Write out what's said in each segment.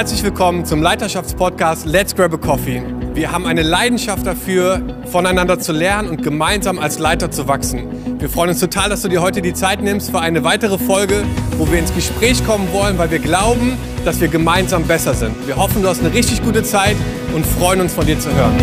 Herzlich willkommen zum Leiterschaftspodcast Let's Grab a Coffee. Wir haben eine Leidenschaft dafür, voneinander zu lernen und gemeinsam als Leiter zu wachsen. Wir freuen uns total, dass du dir heute die Zeit nimmst für eine weitere Folge, wo wir ins Gespräch kommen wollen, weil wir glauben, dass wir gemeinsam besser sind. Wir hoffen, du hast eine richtig gute Zeit und freuen uns von dir zu hören.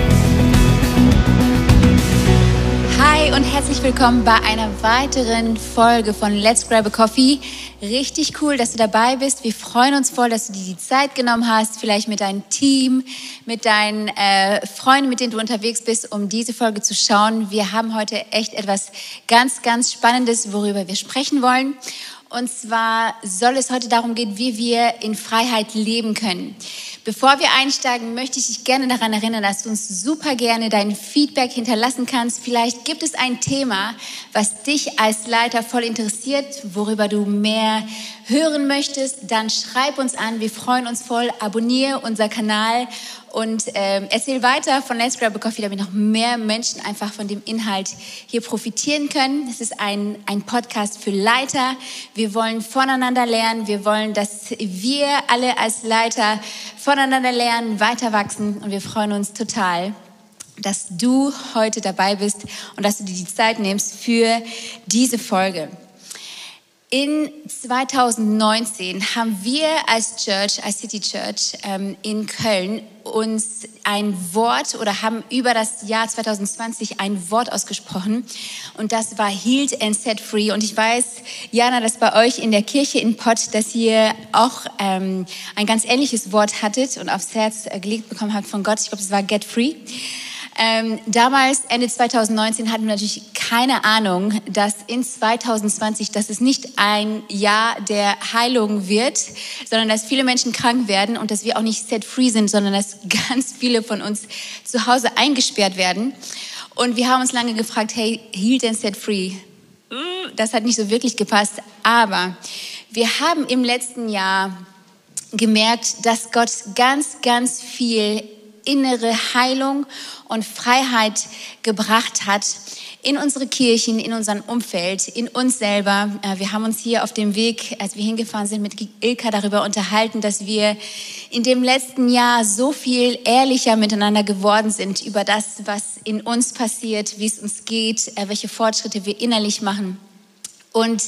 Hi und herzlich willkommen bei einer weiteren Folge von Let's Grab a Coffee. Richtig cool, dass du dabei bist. Wir freuen uns voll, dass du dir die Zeit genommen hast, vielleicht mit deinem Team, mit deinen äh, Freunden, mit denen du unterwegs bist, um diese Folge zu schauen. Wir haben heute echt etwas ganz, ganz Spannendes, worüber wir sprechen wollen. Und zwar soll es heute darum gehen, wie wir in Freiheit leben können. Bevor wir einsteigen, möchte ich dich gerne daran erinnern, dass du uns super gerne dein Feedback hinterlassen kannst. Vielleicht gibt es ein Thema, was dich als Leiter voll interessiert, worüber du mehr hören möchtest. Dann schreib uns an. Wir freuen uns voll. Abonniere unser Kanal und ähm, erzähl weiter von Let's Grab a Coffee, damit noch mehr Menschen einfach von dem Inhalt hier profitieren können. Es ist ein, ein Podcast für Leiter. Wir wollen voneinander lernen. Wir wollen, dass wir alle als Leiter voneinander lernen, weiter wachsen und wir freuen uns total, dass du heute dabei bist und dass du dir die Zeit nimmst für diese Folge. In 2019 haben wir als Church, als City Church ähm, in Köln uns ein Wort oder haben über das Jahr 2020 ein Wort ausgesprochen und das war Healed and Set Free. Und ich weiß, Jana, dass bei euch in der Kirche in Pott, dass ihr auch ähm, ein ganz ähnliches Wort hattet und aufs Herz äh, gelegt bekommen habt von Gott. Ich glaube, es war Get Free. Ähm, damals, Ende 2019, hatten wir natürlich keine Ahnung, dass in 2020, dass es nicht ein Jahr der Heilung wird, sondern dass viele Menschen krank werden und dass wir auch nicht set free sind, sondern dass ganz viele von uns zu Hause eingesperrt werden. Und wir haben uns lange gefragt, hey, healed and set free. Das hat nicht so wirklich gepasst, aber wir haben im letzten Jahr gemerkt, dass Gott ganz, ganz viel innere Heilung und Freiheit gebracht hat in unsere Kirchen, in unserem Umfeld, in uns selber. Äh, wir haben uns hier auf dem Weg, als wir hingefahren sind, mit Ilka darüber unterhalten, dass wir in dem letzten Jahr so viel ehrlicher miteinander geworden sind über das, was in uns passiert, wie es uns geht, äh, welche Fortschritte wir innerlich machen. Und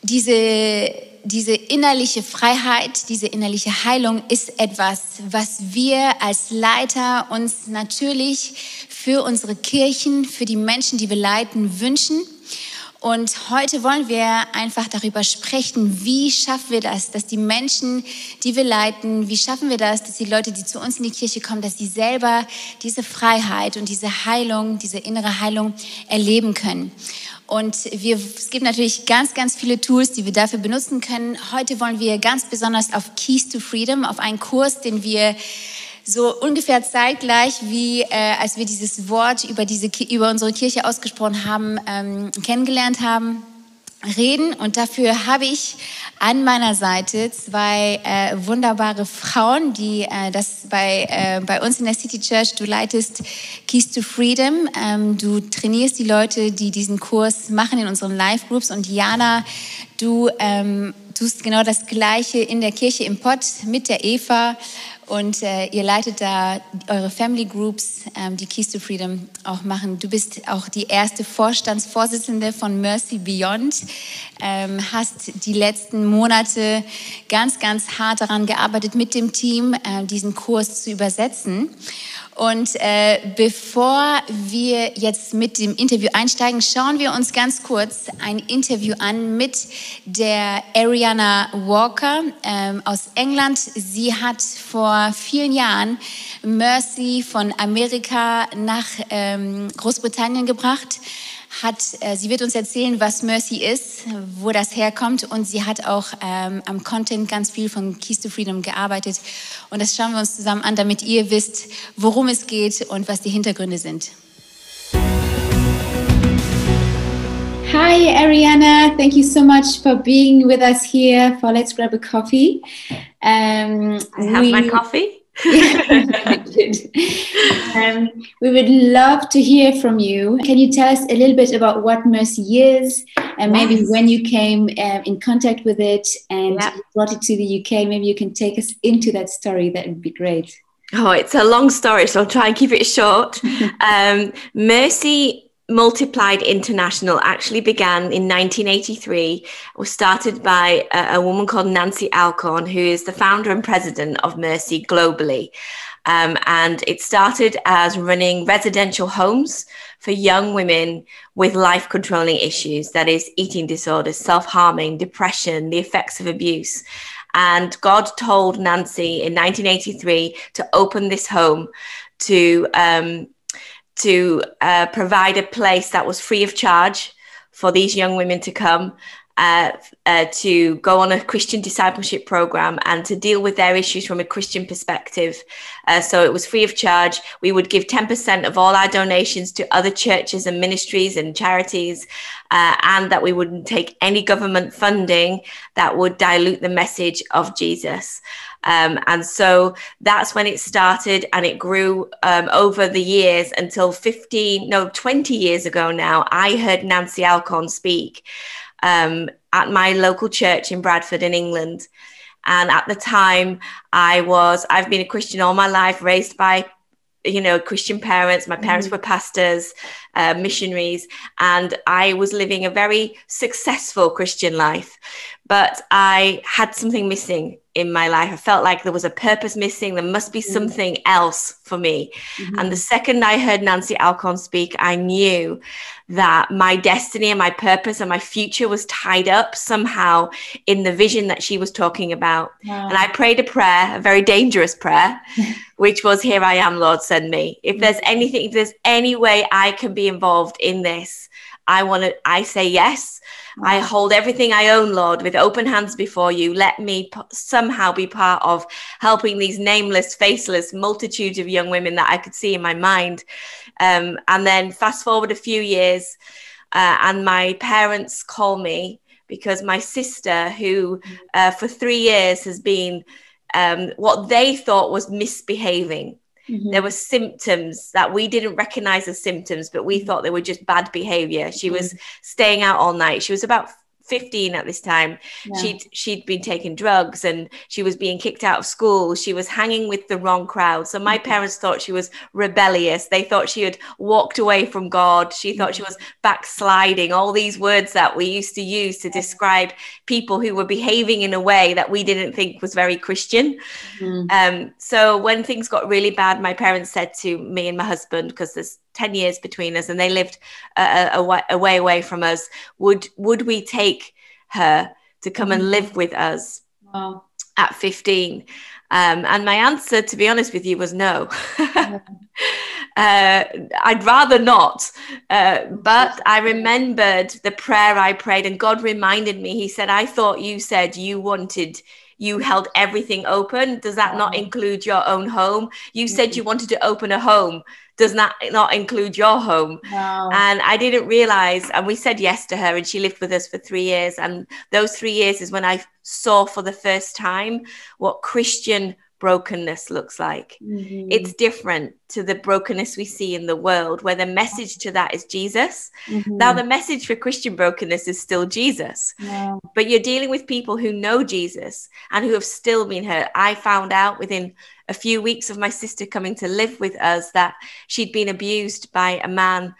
diese diese innerliche Freiheit, diese innerliche Heilung ist etwas, was wir als Leiter uns natürlich für unsere Kirchen, für die Menschen, die wir leiten, wünschen. Und heute wollen wir einfach darüber sprechen, wie schaffen wir das, dass die Menschen, die wir leiten, wie schaffen wir das, dass die Leute, die zu uns in die Kirche kommen, dass sie selber diese Freiheit und diese Heilung, diese innere Heilung erleben können. Und wir, es gibt natürlich ganz, ganz viele Tools, die wir dafür benutzen können. Heute wollen wir ganz besonders auf Keys to Freedom, auf einen Kurs, den wir so ungefähr zeitgleich, wie äh, als wir dieses Wort über, diese, über unsere Kirche ausgesprochen haben, ähm, kennengelernt haben reden. Und dafür habe ich an meiner Seite zwei äh, wunderbare Frauen, die äh, das bei, äh, bei uns in der City Church, du leitest Keys to Freedom, ähm, du trainierst die Leute, die diesen Kurs machen in unseren Live-Groups und Jana, du ähm, tust genau das Gleiche in der Kirche im Pott mit der Eva und äh, ihr leitet da eure Family Groups, ähm, die Keys to Freedom auch machen. Du bist auch die erste Vorstandsvorsitzende von Mercy Beyond, ähm, hast die letzten Monate ganz, ganz hart daran gearbeitet, mit dem Team äh, diesen Kurs zu übersetzen. Und äh, bevor wir jetzt mit dem Interview einsteigen, schauen wir uns ganz kurz ein Interview an mit der Ariana Walker ähm, aus England. Sie hat vor vielen Jahren Mercy von Amerika nach ähm, Großbritannien gebracht hat, äh, sie wird uns erzählen, was Mercy ist, wo das herkommt und sie hat auch ähm, am Content ganz viel von Keys to Freedom gearbeitet und das schauen wir uns zusammen an, damit ihr wisst, worum es geht und was die Hintergründe sind. Hi, Ariana. Thank you so much for being with us here for Let's Grab a Coffee. Um, I have we, my coffee. um, we would love to hear from you. Can you tell us a little bit about what Mercy is and maybe yes. when you came uh, in contact with it and yeah. brought it to the UK? Maybe you can take us into that story. That would be great. Oh, it's a long story, so I'll try and keep it short. um, Mercy Multiplied International actually began in 1983. It was started by a, a, woman called Nancy Alcorn, who is the founder and president of Mercy globally. Um, and it started as running residential homes for young women with life controlling issues that is, eating disorders, self harming, depression, the effects of abuse. And God told Nancy in 1983 to open this home to um, to uh, provide a place that was free of charge for these young women to come uh, uh, to go on a Christian discipleship program and to deal with their issues from a Christian perspective. Uh, so it was free of charge. We would give 10% of all our donations to other churches and ministries and charities, uh, and that we wouldn't take any government funding that would dilute the message of Jesus. Um, and so that's when it started and it grew um, over the years until 15, no, 20 years ago now. I heard Nancy Alcorn speak um, at my local church in Bradford in England. And at the time, I was, I've been a Christian all my life, raised by you know christian parents my parents mm-hmm. were pastors uh, missionaries and i was living a very successful christian life but i had something missing in my life. I felt like there was a purpose missing. There must be mm. something else for me. Mm-hmm. And the second I heard Nancy Alcorn speak, I knew that my destiny and my purpose and my future was tied up somehow in the vision that she was talking about. Wow. And I prayed a prayer, a very dangerous prayer, which was, Here I am, Lord, send me. If mm. there's anything, if there's any way I can be involved in this, I want to, I say yes. I hold everything I own, Lord, with open hands before you. Let me p- somehow be part of helping these nameless, faceless multitudes of young women that I could see in my mind. Um, and then fast forward a few years, uh, and my parents call me because my sister, who uh, for three years has been um, what they thought was misbehaving, Mm-hmm. There were symptoms that we didn't recognize as symptoms, but we mm-hmm. thought they were just bad behavior. She mm-hmm. was staying out all night. She was about 15 at this time yeah. she'd she'd been taking drugs and she was being kicked out of school she was hanging with the wrong crowd so my mm-hmm. parents thought she was rebellious they thought she had walked away from god she thought she mm-hmm. was backsliding all these words that we used to use to describe people who were behaving in a way that we didn't think was very christian mm-hmm. um, so when things got really bad my parents said to me and my husband because there's 10 years between us and they lived uh, away, away away from us. Would would we take her to come and live with us wow. at 15 um, and my answer to be honest with you was no. Uh, i'd rather not. Uh, but i remembered the prayer i prayed and god reminded me. He said i thought you said you wanted you held everything open does that not uh-huh. include your own home? You said you mm-hmm. wanted to open a home. Does that not include your home? Wow. and i didn't realize and we said yes to her and she lived with us for three years and those three years is when i saw for the first time what christian brokenness looks like mm-hmm. it's different to the brokenness we see in the world where the message to that is jesus mm-hmm. now the message for christian brokenness is still jesus yeah. but you're dealing with people who know jesus and who have still been hurt i found out within a few weeks of my sister coming to live with us that she'd been abused by a man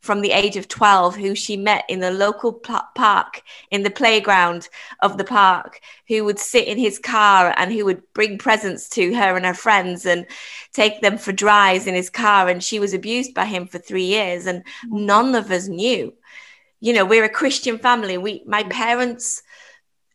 from the age of 12 who she met in the local park in the playground of the park who would sit in his car and who would bring presents to her and her friends and take them for drives in his car. And she was abused by him for 3 years and mm. none of us knew. You know we're a christian family. We my mm. parents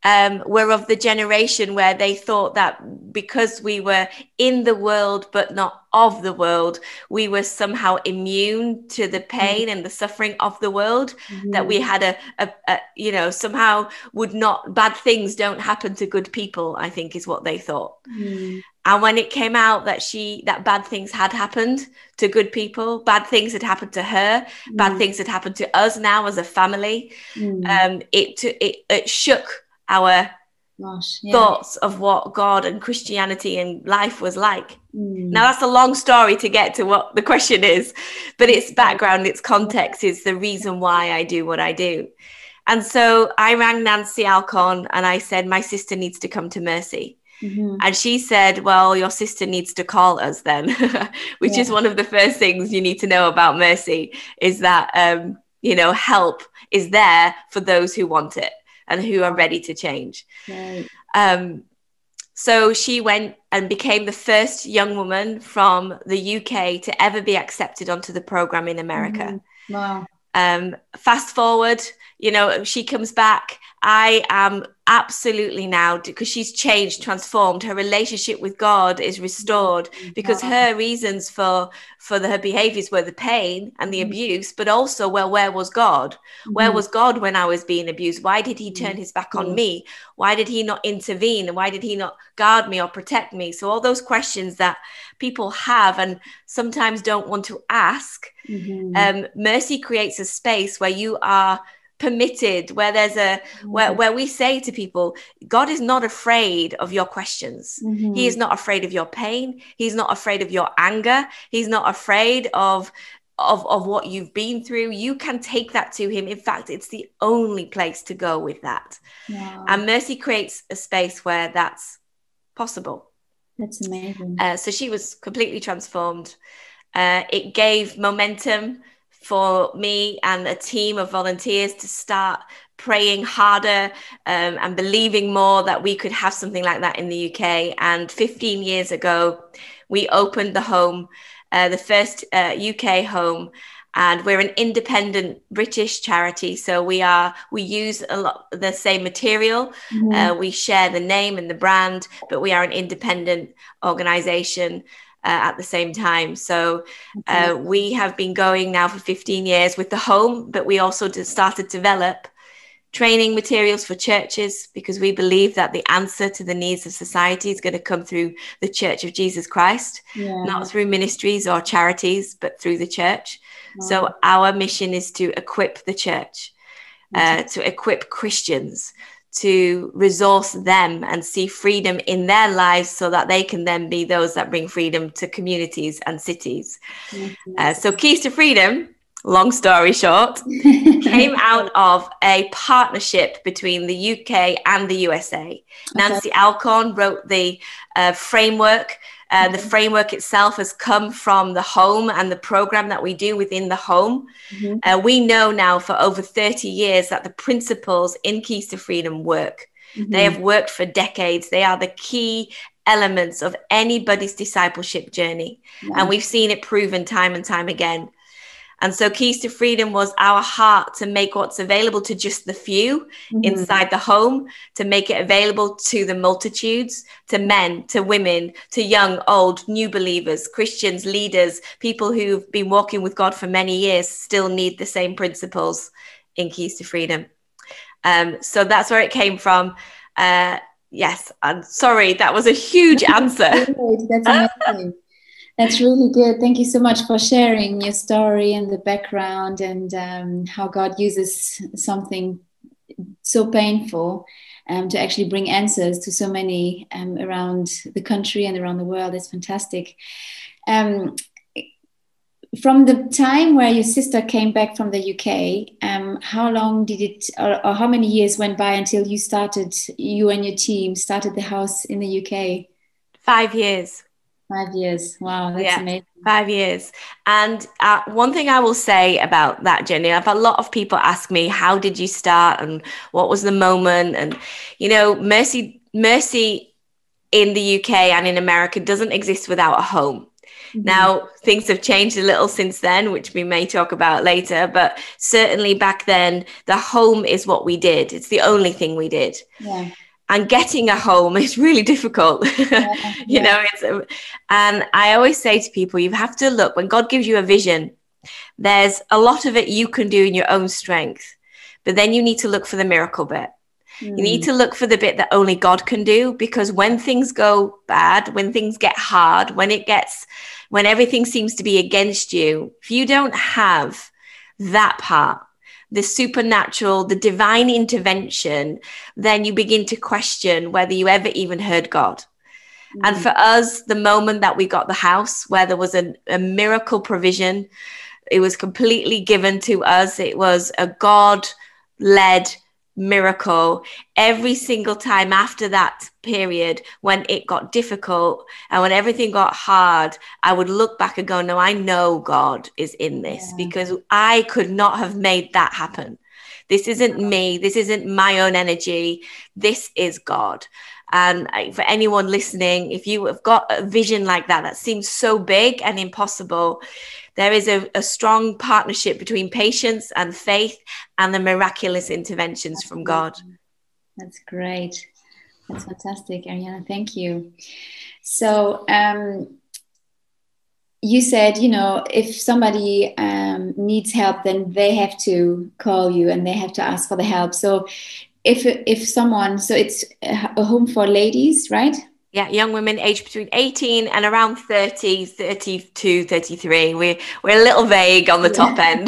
um, were of the generation where they thought that because we were in the world but not of the world, we were somehow immune to the mm-hmm. pain mm-hmm. and the suffering of the world. Mm-hmm. That we had a, a, a, you know, somehow would not bad things don't happen to good people. I think is what they thought. Mm. And when it came out that she that bad things had happened to good people, bad things had happened to her, mm. bad things had happened to us now as a family, mm. um, it, it it shook our Gosh, yeah. thoughts of what God and Christianity and life was like. Mm. Now, that's a long story to get to what the question is, but its background, its context is the reason why I do what I do. And so I rang Nancy Alcon and I said, My sister needs to come to Mercy. Mm-hmm. And she said, Well, your sister needs to call us then, which yeah. is one of the first things you need to know about Mercy is that, um, you know, help is there for those who want it and who are ready to change. Right. Um, so she went and became the first young woman from the UK to ever be accepted onto the program in America. Mm-hmm. Wow. Um, fast forward, you know, she comes back. I am absolutely now because she's changed transformed her relationship with god is restored because her reasons for for the, her behaviors were the pain and the mm-hmm. abuse but also well where was god mm-hmm. where was god when i was being abused why did he turn mm-hmm. his back on me why did he not intervene and why did he not guard me or protect me so all those questions that people have and sometimes don't want to ask mm-hmm. um, mercy creates a space where you are permitted where there's a mm-hmm. where, where we say to people god is not afraid of your questions. Mm-hmm. he is not afraid of your pain. He's not afraid of your anger. He's not afraid of of of what you've been through. You can take that to him. In fact it's the only place to go with that. And mercy creates a space where that's possible. That's amazing. Uh, so she was completely transformed. Uh, it gave momentum for me and a team of volunteers to start praying harder um, and believing more that we could have something like that in the UK. And 15 years ago, we opened the home, uh, the first uh, UK home. And we're an independent British charity, so we are we use a lot the same material. Mm-hmm. Uh, we share the name and the brand, but we are an independent organization uh, at the same time. So uh, we have been going now for 15 years with the home, but we also started to develop training materials for churches because we believe that the answer to the needs of society is going to come through the Church of Jesus Christ, yeah. not through ministries or charities, but through the church. Wow. So our mission is to equip the church, uh, to equip Christians to resource them and see freedom in their lives so that they can then be those that bring freedom to communities and cities. Mm-hmm. Uh, so, Keys to Freedom, long story short, came out of a partnership between the UK and the USA. Okay. Nancy Alcorn wrote the uh, framework uh, the framework itself has come from the home and the program that we do within the home. Mm-hmm. Uh, we know now for over 30 years that the principles in Keys to Freedom work. Mm-hmm. They have worked for decades. They are the key elements of anybody's discipleship journey. Yeah. And we've seen it proven time and time again. And so, Keys to Freedom was our heart to make what's available to just the few mm-hmm. inside the home, to make it available to the multitudes, to men, to women, to young, old, new believers, Christians, leaders, people who've been walking with God for many years still need the same principles in Keys to Freedom. Um, so that's where it came from. Uh, yes, I'm sorry, that was a huge answer. That's amazing. That's really good. Thank you so much for sharing your story and the background and um, how God uses something so painful um, to actually bring answers to so many um, around the country and around the world. It's fantastic. Um, from the time where your sister came back from the UK, um, how long did it, or, or how many years went by until you started, you and your team started the house in the UK? Five years. Five years. Wow, that's yeah, amazing. Five years. And uh, one thing I will say about that journey, I've had a lot of people ask me, how did you start and what was the moment? And, you know, Mercy, Mercy in the UK and in America doesn't exist without a home. Mm-hmm. Now, things have changed a little since then, which we may talk about later, but certainly back then, the home is what we did. It's the only thing we did. Yeah and getting a home is really difficult yeah, you yeah. know it's um, and i always say to people you have to look when god gives you a vision there's a lot of it you can do in your own strength but then you need to look for the miracle bit mm. you need mm. to look for the bit that only god can do because when things go bad when things get hard when it gets when everything seems to be against you if you don't have that part the supernatural, the divine intervention, then you begin to question whether you ever even heard God. Mm-hmm. And for us, the moment that we got the house where there was a, a miracle provision, it was completely given to us. It was a God led miracle every single time after that period when it got difficult and when everything got hard i would look back and go no i know god is in this yeah. because i could not have made that happen. This isn't me. This isn't my own energy. This is god and for anyone listening if you have got a vision like that that seems so big and impossible there is a, a strong partnership between patience and faith and the miraculous interventions from God. That's great. That's fantastic, Ariana. Thank you. So, um, you said, you know, if somebody um, needs help, then they have to call you and they have to ask for the help. So, if if someone, so it's a home for ladies, right? yeah, young women aged between 18 and around 30, 32, 33. We're, we're a little vague on the top end.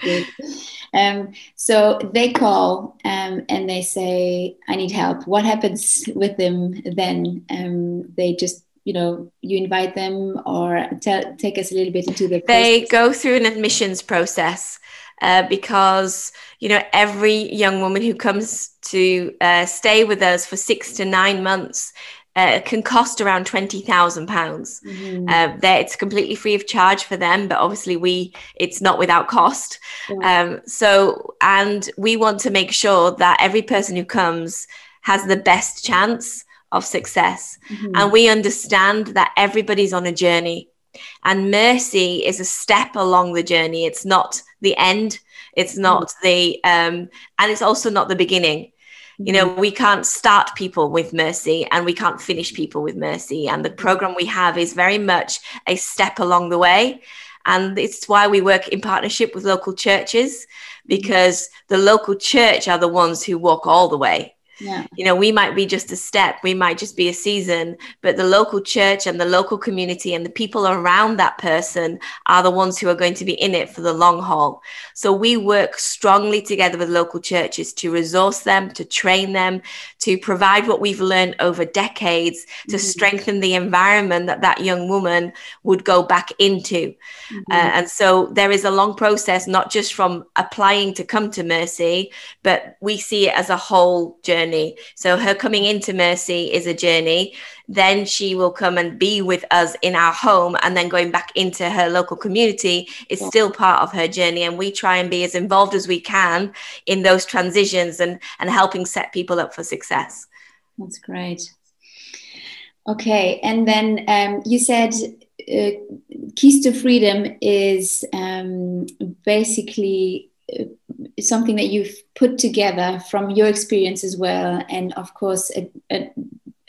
um, so they call um, and they say, I need help. What happens with them then? Um, they just you know you invite them or tell, take us a little bit into the they process. go through an admissions process uh, because you know every young woman who comes to uh, stay with us for six to nine months uh, can cost around twenty thousand pounds. Mm-hmm. Uh, it's completely free of charge for them, but obviously we it's not without cost. Yeah. Um, so, and we want to make sure that every person who comes has the best chance of success, mm-hmm. and we understand that everybody's on a journey, and mercy is a step along the journey. It's not the end. It's not mm-hmm. the um, and it's also not the beginning you know, we can't start people with mercy and we can't finish people with mercy. And the program we have is very much a step along the way. And it's why we work in partnership with local churches because the local church are the ones who walk all the way. Yeah. You know, we might be just a step, we might just be a season, but the local church and the local community and the people around that person are the ones who are going to be in it for the long haul. So we work strongly together with local churches to resource them, to train them, to provide what we've learned over decades to mm-hmm. strengthen the environment that that young woman would go back into. Mm-hmm. Uh, and so there is a long process, not just from applying to come to Mercy, but we see it as a whole journey journey. So her coming into Mercy is a journey. Then she will come and be with us in our home, and then going back into her local community is still part of her journey. And we try and be as involved as we can in those transitions and and helping set people up for success. That's great. Okay, and then um, you said uh, Keys to Freedom is um, basically uh, something that you've put together from your experience as well, and of course, a, a,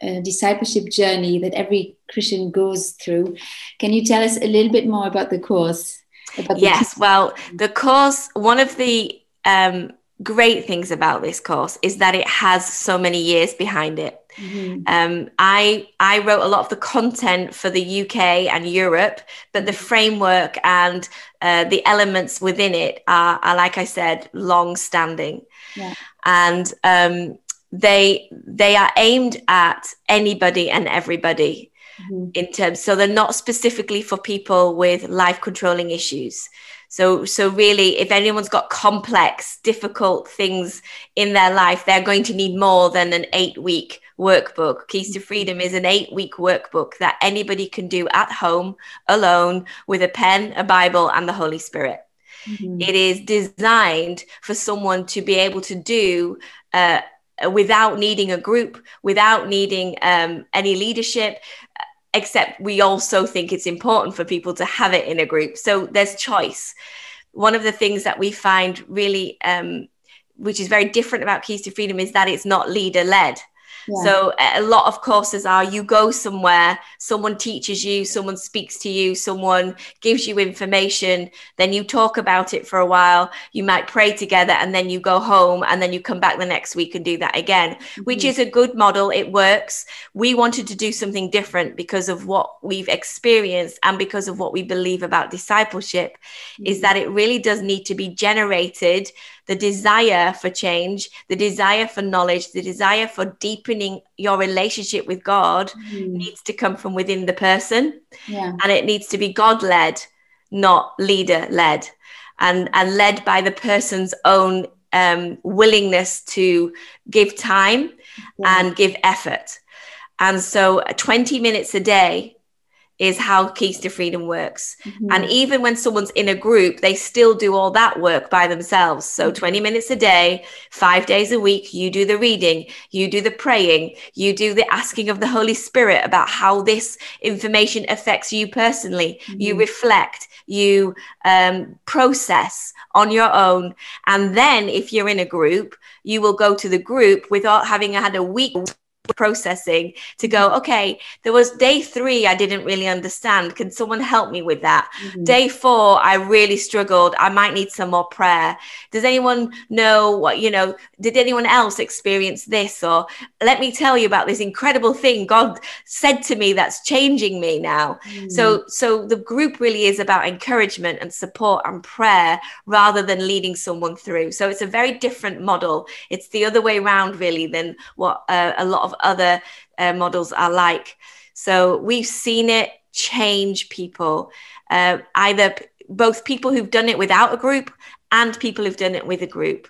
a, discipleship journey that every Christian goes through. Can you tell us a little bit more about the course? About yes, well, the course, one of the um, great things about this course is that it has so many years behind it. Mm-hmm. Um, I I wrote a lot of the content for the UK and Europe, but the framework and uh, the elements within it are, are, like I said, long standing, yeah. and um, they they are aimed at anybody and everybody. Mm-hmm. In terms, so they're not specifically for people with life controlling issues. So, so really, if anyone's got complex, difficult things in their life, they're going to need more than an eight week workbook. Keys to Freedom is an eight week workbook that anybody can do at home, alone, with a pen, a Bible, and the Holy Spirit. Mm-hmm. It is designed for someone to be able to do uh, without needing a group, without needing um, any leadership, except we also think it's important for people to have it in a group. So there's choice. One of the things that we find really, um, which is very different about Keys to Freedom, is that it's not leader led. So a lot of courses are you go somewhere, someone teaches you, someone speaks to you, someone gives you information, then you talk about it for a while, you might pray together and then you go home and then you come back the next week and do that again, mm-hmm. which is a good model. It works. We wanted to do something different because of what we've experienced and because of what we believe about discipleship mm-hmm. is that it really does need to be generated the desire for change, the desire for knowledge, the desire for deepening your relationship with God mm. needs to come from within the person. Yeah. And it needs to be God led, not leader led, and, and led by the person's own um, willingness to give time yeah. and give effort. And so 20 minutes a day is how Keys to Freedom works. Mm-hmm. And even when someone's in a group, they still do all that work by themselves. So mm-hmm. 20 minutes a day, five days a week, you do the reading, you do the praying, you do the asking of the Holy Spirit about how this information affects you personally. Mm-hmm. You reflect, you um, process on your own. And then if you're in a group, you will go to the group without having had a week processing to go okay there was day three i didn't really understand. Can someone help me with that? Mm-hmm. day four i really struggled. I might need some more prayer. Does anyone know what you know did anyone else experience this? Or let me tell you about this incredible thing god said to me that's changing me now. Mm-hmm. so so the group really is about encouragement and support and prayer rather than leading someone through. So it's a very different model. It's the other way around really than what uh, a lot of other uh, models are like. So we've seen it change people, uh, either p- both people who've done it without a group and people who've done it with a group.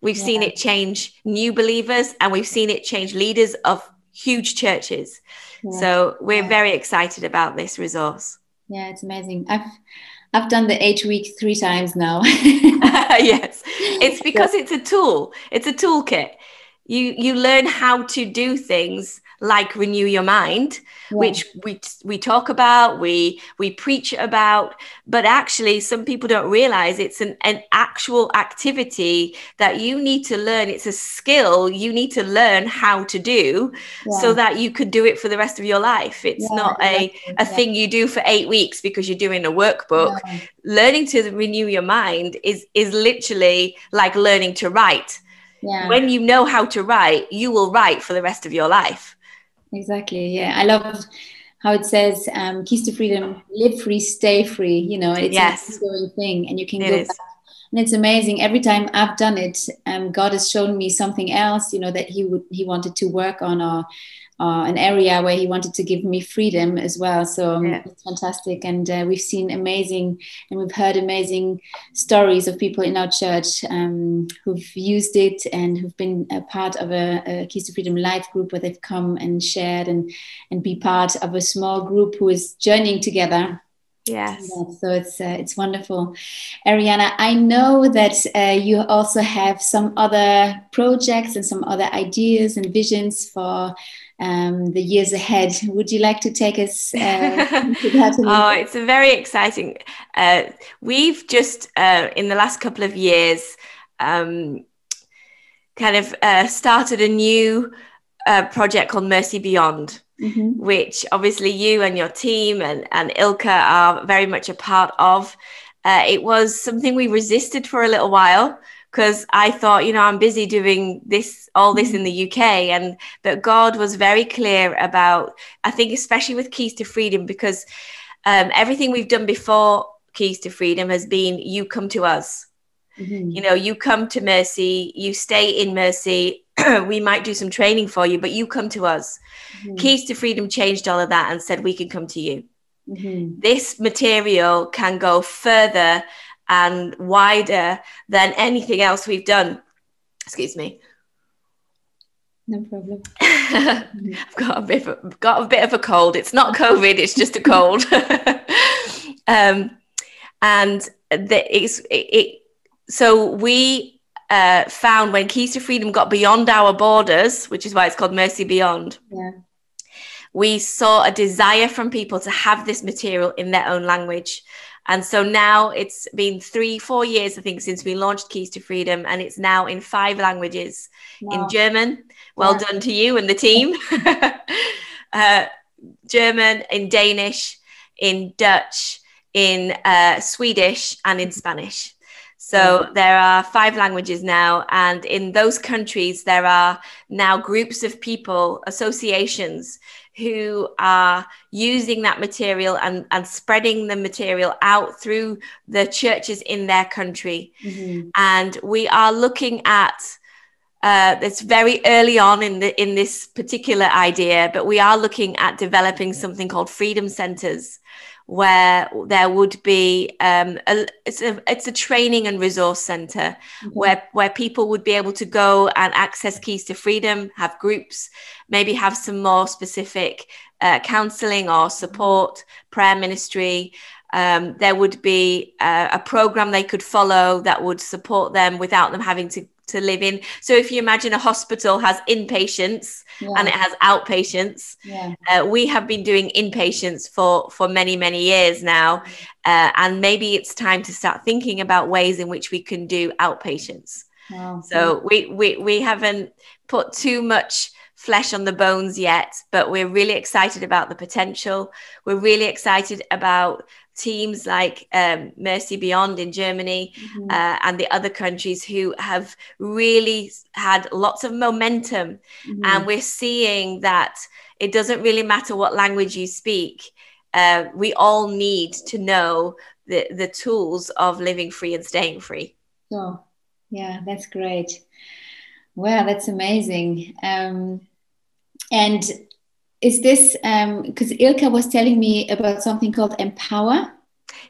We've yeah. seen it change new believers and we've seen it change leaders of huge churches. Yeah. So we're yeah. very excited about this resource. Yeah, it's amazing. I've I've done the eight week three times now. yes, it's because it's a tool. It's a toolkit you you learn how to do things like renew your mind yeah. which we we talk about we we preach about but actually some people don't realize it's an, an actual activity that you need to learn. It's a skill you need to learn how to do yeah. so that you could do it for the rest of your life. It's yeah, not a a thing you do for 8 weeks because you're doing a workbook. Learning to renew your mind is is literally like learning to write yeah. when you know how to write you will write for the rest of your life exactly yeah i love how it says um, keys to freedom live free stay free you know it's yes. a going thing and you can it go is. back and it's amazing every time i've done it um, god has shown me something else you know that he would he wanted to work on or uh, an area where he wanted to give me freedom as well. So um, yeah. it's fantastic. And uh, we've seen amazing and we've heard amazing stories of people in our church um, who've used it and who've been a part of a, a Keys to Freedom Life group where they've come and shared and, and be part of a small group who is journeying together Yes. so it's uh, it's wonderful, Ariana. I know that uh, you also have some other projects and some other ideas and visions for um, the years ahead. Would you like to take us uh, oh, it's a very exciting. Uh, we've just, uh, in the last couple of years, um, kind of uh, started a new uh, project called Mercy Beyond. Mm-hmm. Which obviously you and your team and, and Ilka are very much a part of. Uh, it was something we resisted for a little while because I thought, you know, I'm busy doing this, all this in the UK. And, but God was very clear about, I think, especially with Keys to Freedom, because um, everything we've done before Keys to Freedom has been you come to us. Mm-hmm. You know, you come to Mercy, you stay in Mercy. we might do some training for you, but you come to us. Mm-hmm. Keys to Freedom changed all of that and said, we can come to you. Mm-hmm. This material can go further and wider than anything else we've done. Excuse me. No problem. I've got a bit of, got a bit of a cold. It's not COVID. It's just a cold. um, and the, it's it, it, so we uh, found when Keys to Freedom got beyond our borders, which is why it's called Mercy Beyond. Yeah. We saw a desire from people to have this material in their own language. And so now it's been three, four years, I think, since we launched Keys to Freedom, and it's now in five languages wow. in German. Well yeah. done to you and the team. uh, German, in Danish, in Dutch, in uh, Swedish, and in Spanish. So there are five languages now, and in those countries, there are now groups of people, associations who are using that material and, and spreading the material out through the churches in their country. Mm-hmm. And we are looking at uh, it's very early on in the in this particular idea, but we are looking at developing something called freedom centers, where there would be um, a, it's a it's a training and resource center mm-hmm. where where people would be able to go and access keys to freedom, have groups, maybe have some more specific uh, counseling or support, prayer ministry. Um, there would be uh, a program they could follow that would support them without them having to to live in. So if you imagine a hospital has inpatients yeah. and it has outpatients, yeah. uh, we have been doing inpatients for for many many years now, uh, and maybe it's time to start thinking about ways in which we can do outpatients. Wow. So we we we haven't put too much flesh on the bones yet, but we're really excited about the potential. We're really excited about teams like um, Mercy Beyond in Germany mm-hmm. uh, and the other countries who have really had lots of momentum. Mm-hmm. And we're seeing that it doesn't really matter what language you speak. Uh, we all need to know the, the tools of living free and staying free. Oh, yeah, that's great. Wow, that's amazing. Um, and is this because um, Ilka was telling me about something called Empower?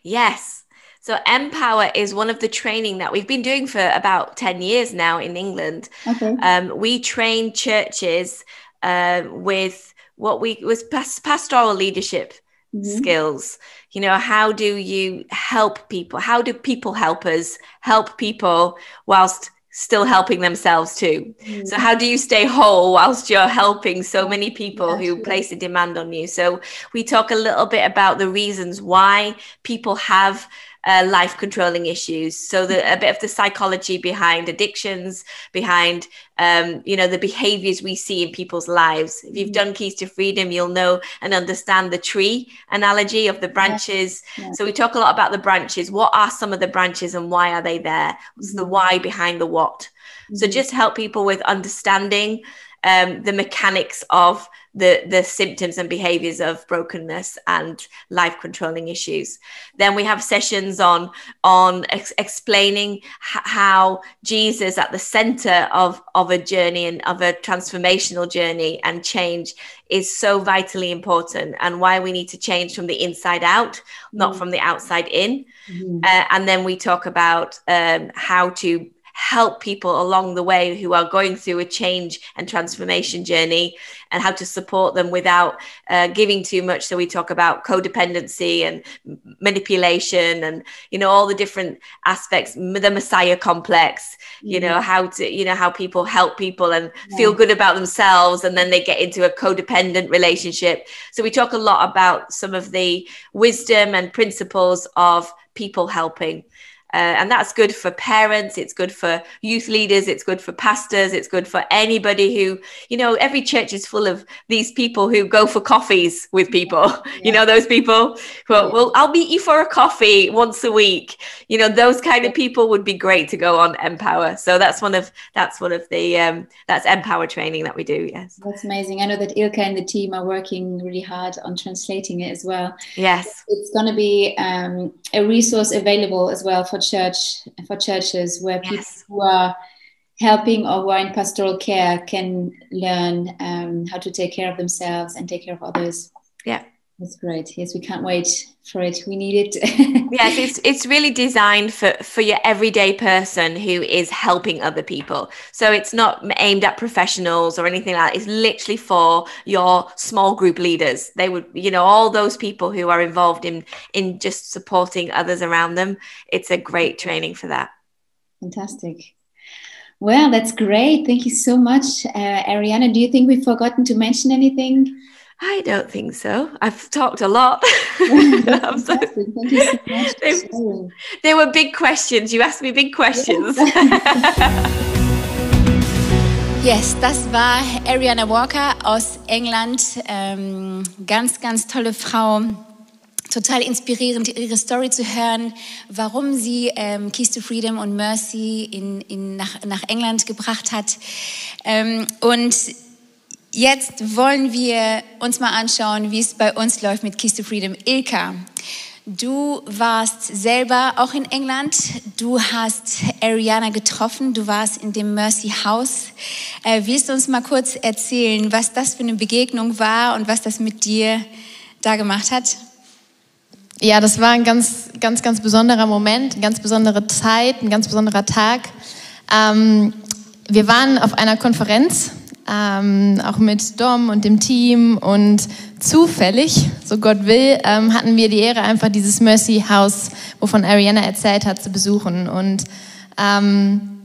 Yes. So Empower is one of the training that we've been doing for about 10 years now in England. Okay. Um, we train churches uh, with what we was pastoral leadership mm-hmm. skills. You know, how do you help people? How do people helpers help people whilst still helping themselves too. Mm. So how do you stay whole whilst you're helping so many people yeah, who place a demand on you? So we talk a little bit about the reasons why people have uh, life controlling issues. So the, a bit of the psychology behind addictions, behind um, you know the behaviors we see in people's lives. If you've mm-hmm. done Keys to Freedom, you'll know and understand the tree analogy of the branches. Yeah. Yeah. So we talk a lot about the branches. What are some of the branches and why are they there? What's the mm-hmm. why behind the what? Mm-hmm. So just help people with understanding um, the mechanics of the, the symptoms and behaviors of brokenness and life controlling issues. Then we have sessions on, on ex- explaining h- how Jesus at the center of, of a journey and of a transformational journey and change is so vitally important and why we need to change from the inside out, not from the outside in. Mm-hmm. Uh, and then we talk about um, how to help people along the way who are going through a change and transformation journey and how to support them without uh, giving too much so we talk about codependency and manipulation and you know all the different aspects the messiah complex you know mm-hmm. how to you know how people help people and yeah. feel good about themselves and then they get into a codependent relationship so we talk a lot about some of the wisdom and principles of people helping uh, and that's good for parents, it's good for youth leaders, it's good for pastors, it's good for anybody who, you know, every church is full of these people who go for coffees with people. Yeah. You know, those people who, are, well, I'll meet you for a coffee once a week. You know, those kind of people would be great to go on Empower. So that's one of that's one of the um, that's Empower training that we do. Yes, that's amazing. I know that Ilka and the team are working really hard on translating it as well. Yes, it's going to be um, a resource available as well for church for churches where yes. people who are helping or who are in pastoral care can learn um, how to take care of themselves and take care of others. Yeah. That's great. Yes, we can't wait for it. We need it. yes, it's it's really designed for for your everyday person who is helping other people. So it's not aimed at professionals or anything like that. It's literally for your small group leaders. They would, you know, all those people who are involved in in just supporting others around them. It's a great training for that. Fantastic. Well, that's great. Thank you so much, uh, Ariana. Do you think we've forgotten to mention anything? I don't think so. I've talked a lot. so, they, they, were big questions. You asked me big questions. yes, das war Ariana Walker aus England. Ähm, ganz, ganz tolle Frau. Total inspirierend, ihre Story zu hören, warum sie ähm, Keys to Freedom und Mercy in, in, nach, nach England gebracht hat. Ähm, und Jetzt wollen wir uns mal anschauen, wie es bei uns läuft mit Keys to Freedom. Ilka, du warst selber auch in England. Du hast Ariana getroffen. Du warst in dem Mercy House. Äh, willst du uns mal kurz erzählen, was das für eine Begegnung war und was das mit dir da gemacht hat? Ja, das war ein ganz, ganz, ganz besonderer Moment, eine ganz besondere Zeit, ein ganz besonderer Tag. Ähm, wir waren auf einer Konferenz ähm, auch mit Dom und dem Team und zufällig, so Gott will, ähm, hatten wir die Ehre, einfach dieses Mercy House, wovon Ariana erzählt hat, zu besuchen. Und ähm,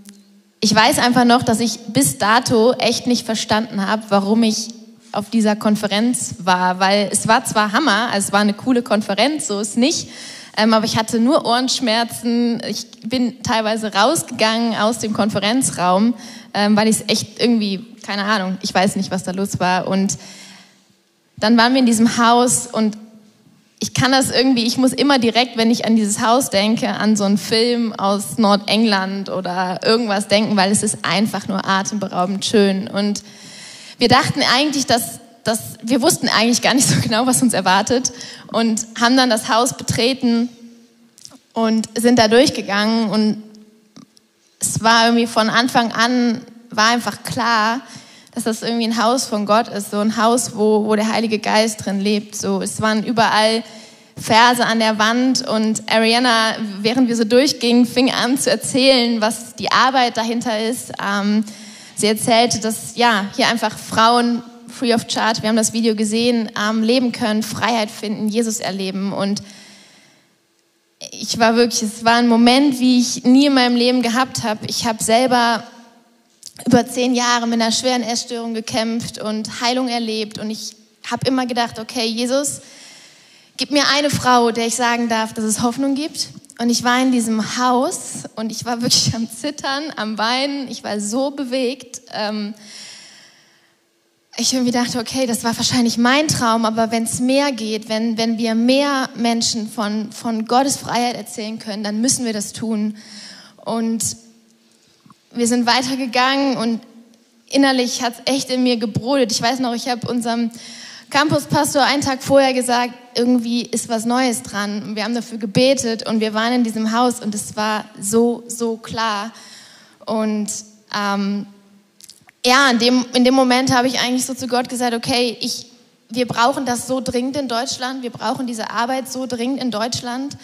ich weiß einfach noch, dass ich bis dato echt nicht verstanden habe, warum ich auf dieser Konferenz war, weil es war zwar Hammer, also es war eine coole Konferenz, so ist nicht, ähm, aber ich hatte nur Ohrenschmerzen. Ich bin teilweise rausgegangen aus dem Konferenzraum, ähm, weil ich es echt irgendwie keine Ahnung, ich weiß nicht, was da los war. Und dann waren wir in diesem Haus und ich kann das irgendwie, ich muss immer direkt, wenn ich an dieses Haus denke, an so einen Film aus Nordengland oder irgendwas denken, weil es ist einfach nur atemberaubend schön. Und wir dachten eigentlich, dass, dass wir wussten eigentlich gar nicht so genau, was uns erwartet und haben dann das Haus betreten und sind da durchgegangen und es war irgendwie von Anfang an war einfach klar, dass das irgendwie ein Haus von Gott ist, so ein Haus, wo, wo der Heilige Geist drin lebt. So, es waren überall Verse an der Wand und Ariana, während wir so durchgingen, fing an zu erzählen, was die Arbeit dahinter ist. Ähm, sie erzählte, dass ja hier einfach Frauen free of charge, wir haben das Video gesehen, ähm, leben können, Freiheit finden, Jesus erleben und ich war wirklich, es war ein Moment, wie ich nie in meinem Leben gehabt habe. Ich habe selber über zehn Jahre mit einer schweren Essstörung gekämpft und Heilung erlebt. Und ich habe immer gedacht, okay, Jesus, gib mir eine Frau, der ich sagen darf, dass es Hoffnung gibt. Und ich war in diesem Haus und ich war wirklich am Zittern, am Weinen. Ich war so bewegt. Ähm, ich irgendwie dachte, okay, das war wahrscheinlich mein Traum, aber wenn es mehr geht, wenn, wenn wir mehr Menschen von, von Gottes Freiheit erzählen können, dann müssen wir das tun. Und wir sind weitergegangen und innerlich hat es echt in mir gebrodelt. Ich weiß noch, ich habe unserem Campuspastor einen Tag vorher gesagt, irgendwie ist was Neues dran. Und wir haben dafür gebetet und wir waren in diesem Haus und es war so, so klar. Und ähm, ja, in dem, in dem Moment habe ich eigentlich so zu Gott gesagt, okay, ich, wir brauchen das so dringend in Deutschland, wir brauchen diese Arbeit so dringend in Deutschland.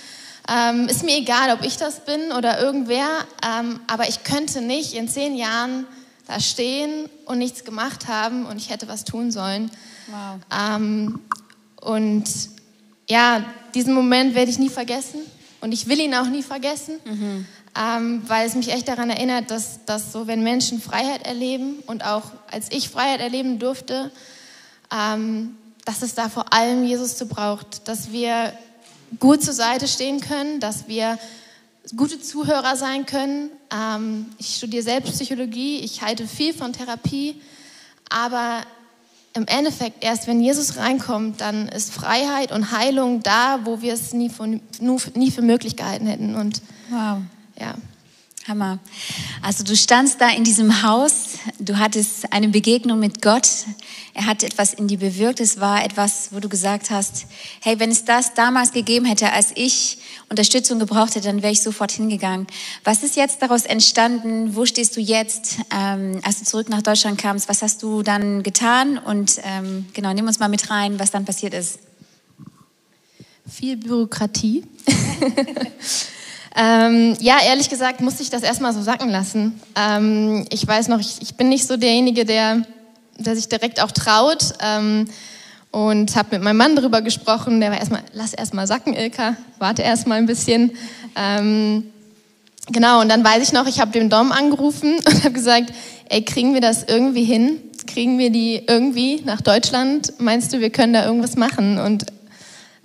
Ähm, ist mir egal, ob ich das bin oder irgendwer, ähm, aber ich könnte nicht in zehn Jahren da stehen und nichts gemacht haben und ich hätte was tun sollen. Wow. Ähm, und ja, diesen Moment werde ich nie vergessen und ich will ihn auch nie vergessen, mhm. Ähm, weil es mich echt daran erinnert, dass, dass so, wenn Menschen Freiheit erleben und auch als ich Freiheit erleben durfte, ähm, dass es da vor allem Jesus zu braucht, dass wir gut zur Seite stehen können, dass wir gute Zuhörer sein können. Ähm, ich studiere selbst Psychologie, ich halte viel von Therapie, aber im Endeffekt, erst wenn Jesus reinkommt, dann ist Freiheit und Heilung da, wo wir es nie, von, nie für möglich gehalten hätten. Und wow. Ja. Hammer. Also du standst da in diesem Haus, du hattest eine Begegnung mit Gott. Er hat etwas in dir bewirkt. Es war etwas, wo du gesagt hast, hey, wenn es das damals gegeben hätte, als ich Unterstützung gebraucht hätte, dann wäre ich sofort hingegangen. Was ist jetzt daraus entstanden? Wo stehst du jetzt, ähm, als du zurück nach Deutschland kamst? Was hast du dann getan? Und ähm, genau, nimm uns mal mit rein, was dann passiert ist. Viel Bürokratie. Ähm, ja, ehrlich gesagt musste ich das erstmal so sacken lassen. Ähm, ich weiß noch, ich, ich, bin nicht so derjenige, der, der sich direkt auch traut. Ähm, und habe mit meinem Mann darüber gesprochen. Der war erstmal, lass erstmal sacken, Ilka, warte erstmal ein bisschen. Ähm, genau, und dann weiß ich noch, ich habe den Dom angerufen und habe gesagt, ey, kriegen wir das irgendwie hin? Kriegen wir die irgendwie nach Deutschland? Meinst du, wir können da irgendwas machen? Und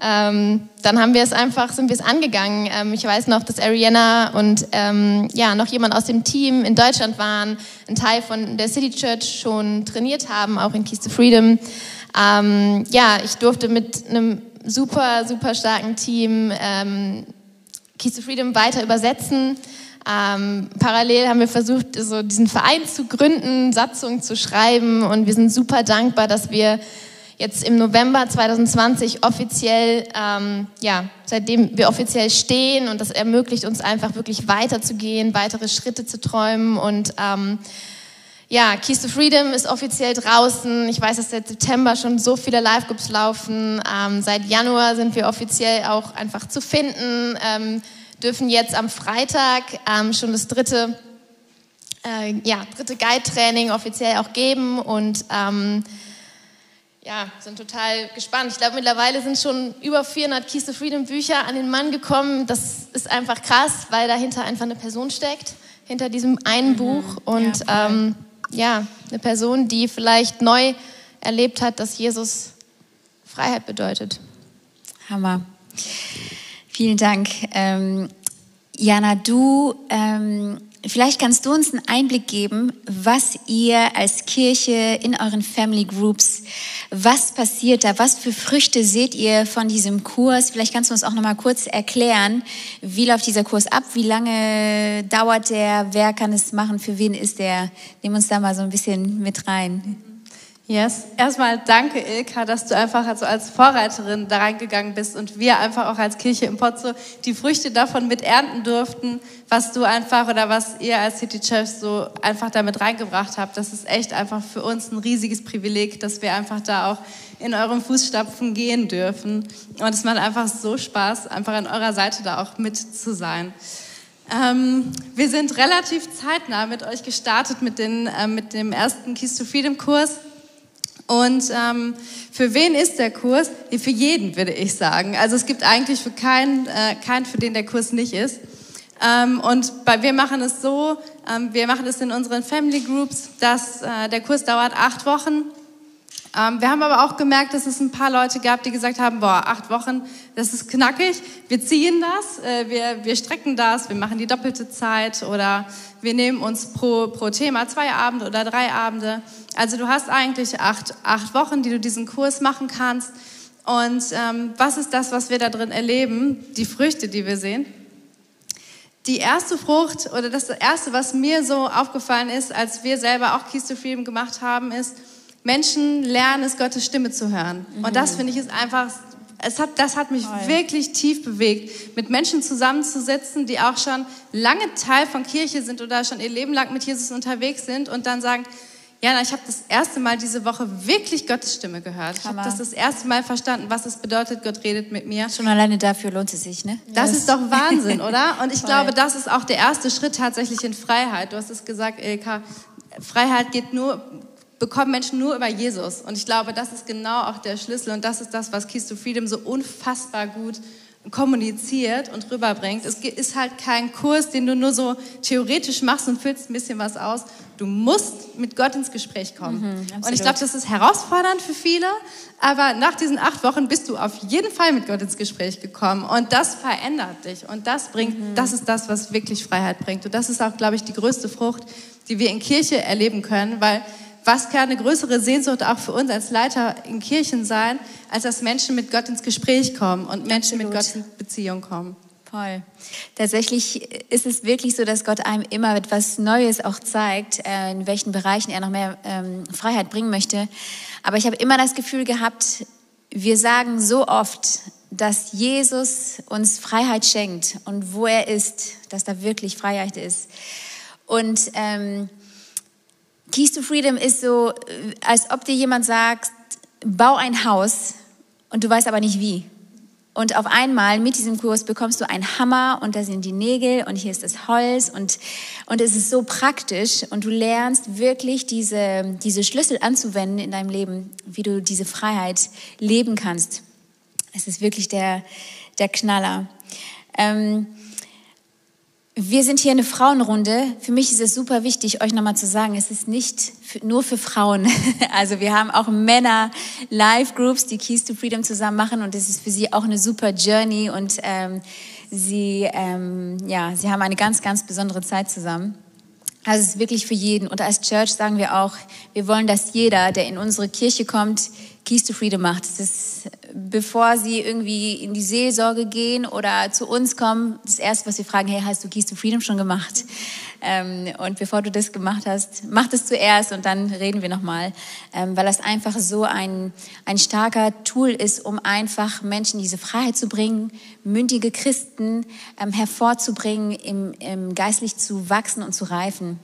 ähm, dann haben wir es einfach, sind wir es angegangen. Ähm, ich weiß noch, dass Ariana und ähm, ja, noch jemand aus dem Team in Deutschland waren, ein Teil von der City Church schon trainiert haben, auch in Keys to Freedom. Ähm, ja, ich durfte mit einem super, super starken Team ähm, Keys to Freedom weiter übersetzen. Ähm, parallel haben wir versucht, so diesen Verein zu gründen, Satzungen zu schreiben und wir sind super dankbar, dass wir jetzt im November 2020 offiziell, ähm, ja, seitdem wir offiziell stehen und das ermöglicht uns einfach wirklich weiterzugehen, weitere Schritte zu träumen und ähm, ja, Keys to Freedom ist offiziell draußen. Ich weiß, dass seit September schon so viele Live-Groups laufen. Ähm, seit Januar sind wir offiziell auch einfach zu finden. Ähm, dürfen jetzt am Freitag ähm, schon das dritte, äh, ja, dritte Guide-Training offiziell auch geben und ähm, ja, sind total gespannt. Ich glaube, mittlerweile sind schon über 400 Keys to Freedom Bücher an den Mann gekommen. Das ist einfach krass, weil dahinter einfach eine Person steckt, hinter diesem einen mhm. Buch und ja, ähm, ja, eine Person, die vielleicht neu erlebt hat, dass Jesus Freiheit bedeutet. Hammer. Vielen Dank. Ähm, Jana, du, ähm, vielleicht kannst du uns einen Einblick geben, was ihr als Kirche in euren Family Groups, was passiert da, was für Früchte seht ihr von diesem Kurs? Vielleicht kannst du uns auch noch mal kurz erklären, wie läuft dieser Kurs ab, wie lange dauert der, wer kann es machen, für wen ist der? Nimm uns da mal so ein bisschen mit rein. Yes. Erstmal danke, Ilka, dass du einfach also als Vorreiterin da reingegangen bist und wir einfach auch als Kirche im Pozzo die Früchte davon mit ernten durften, was du einfach oder was ihr als City Chefs so einfach damit reingebracht habt. Das ist echt einfach für uns ein riesiges Privileg, dass wir einfach da auch in euren Fußstapfen gehen dürfen. Und es macht einfach so Spaß, einfach an eurer Seite da auch mit zu sein. Ähm, wir sind relativ zeitnah mit euch gestartet mit, den, äh, mit dem ersten Keys to Freedom Kurs. Und ähm, für wen ist der Kurs? Für jeden, würde ich sagen. Also es gibt eigentlich für keinen, äh, keinen für den der Kurs nicht ist. Ähm, und bei, wir machen es so, ähm, wir machen es in unseren Family Groups, dass äh, der Kurs dauert acht Wochen. Ähm, wir haben aber auch gemerkt, dass es ein paar Leute gab, die gesagt haben, boah, acht Wochen, das ist knackig, wir ziehen das, äh, wir, wir strecken das, wir machen die doppelte Zeit oder wir nehmen uns pro, pro Thema zwei Abende oder drei Abende. Also du hast eigentlich acht, acht Wochen, die du diesen Kurs machen kannst. Und ähm, was ist das, was wir da drin erleben? Die Früchte, die wir sehen. Die erste Frucht oder das erste, was mir so aufgefallen ist, als wir selber auch Keys to Freedom gemacht haben, ist, Menschen lernen es, Gottes Stimme zu hören. Mhm. Und das finde ich ist einfach, es hat, das hat mich Toll. wirklich tief bewegt, mit Menschen zusammenzusitzen, die auch schon lange Teil von Kirche sind oder schon ihr Leben lang mit Jesus unterwegs sind und dann sagen, ja, ich habe das erste Mal diese Woche wirklich Gottes Stimme gehört. Ich habe das das erste Mal verstanden, was es bedeutet, Gott redet mit mir. Schon alleine dafür lohnt es sich, ne? Das yes. ist doch Wahnsinn, oder? Und ich Voll. glaube, das ist auch der erste Schritt tatsächlich in Freiheit. Du hast es gesagt, Ilka, Freiheit geht nur, bekommen Menschen nur über Jesus. Und ich glaube, das ist genau auch der Schlüssel und das ist das, was Keys to Freedom so unfassbar gut kommuniziert und rüberbringt. Es ist halt kein Kurs, den du nur so theoretisch machst und füllst ein bisschen was aus. Du musst mit Gott ins Gespräch kommen. Mhm, und ich glaube, das ist herausfordernd für viele, aber nach diesen acht Wochen bist du auf jeden Fall mit Gott ins Gespräch gekommen und das verändert dich und das bringt, mhm. das ist das, was wirklich Freiheit bringt. Und das ist auch, glaube ich, die größte Frucht, die wir in Kirche erleben können, weil was kann eine größere Sehnsucht auch für uns als Leiter in Kirchen sein, als dass Menschen mit Gott ins Gespräch kommen und Menschen Absolut. mit Gott in Beziehung kommen. Voll. Tatsächlich ist es wirklich so, dass Gott einem immer etwas Neues auch zeigt, äh, in welchen Bereichen er noch mehr ähm, Freiheit bringen möchte. Aber ich habe immer das Gefühl gehabt, wir sagen so oft, dass Jesus uns Freiheit schenkt und wo er ist, dass da wirklich Freiheit ist. Und ähm, Keys to Freedom ist so, äh, als ob dir jemand sagt, bau ein Haus und du weißt aber nicht wie. Und auf einmal mit diesem Kurs bekommst du einen Hammer und da sind die Nägel und hier ist das Holz und, und es ist so praktisch und du lernst wirklich diese, diese Schlüssel anzuwenden in deinem Leben, wie du diese Freiheit leben kannst. Es ist wirklich der, der Knaller. Ähm, wir sind hier eine Frauenrunde. Für mich ist es super wichtig, euch nochmal zu sagen, es ist nicht nur für Frauen. Also wir haben auch Männer Live-Groups, die Keys to Freedom zusammen machen und es ist für sie auch eine super Journey und ähm, sie, ähm, ja, sie haben eine ganz, ganz besondere Zeit zusammen. Also es ist wirklich für jeden. Und als Church sagen wir auch, wir wollen, dass jeder, der in unsere Kirche kommt, Keys to Freedom macht. Das ist, bevor sie irgendwie in die Seelsorge gehen oder zu uns kommen, das Erste, was sie fragen, hey, hast du Keys to Freedom schon gemacht? Ähm, und bevor du das gemacht hast, mach das zuerst und dann reden wir nochmal, ähm, weil das einfach so ein, ein starker Tool ist, um einfach Menschen diese Freiheit zu bringen, mündige Christen ähm, hervorzubringen, im, im geistlich zu wachsen und zu reifen.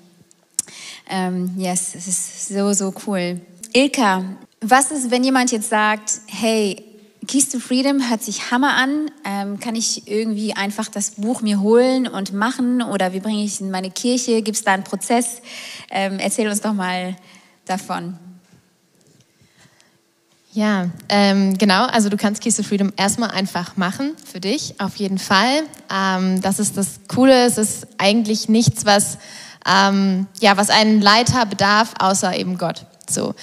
Ähm, yes, es ist so, so cool. Ilka, was ist, wenn jemand jetzt sagt, hey, Keys to Freedom hört sich Hammer an. Ähm, kann ich irgendwie einfach das Buch mir holen und machen? Oder wie bringe ich es in meine Kirche? Gibt es da einen Prozess? Ähm, erzähl uns doch mal davon. Ja, ähm, genau. Also du kannst Keys to Freedom erstmal einfach machen für dich, auf jeden Fall. Ähm, das ist das Coole. Es ist eigentlich nichts, was ähm, ja, was einen Leiter bedarf, außer eben Gott. So.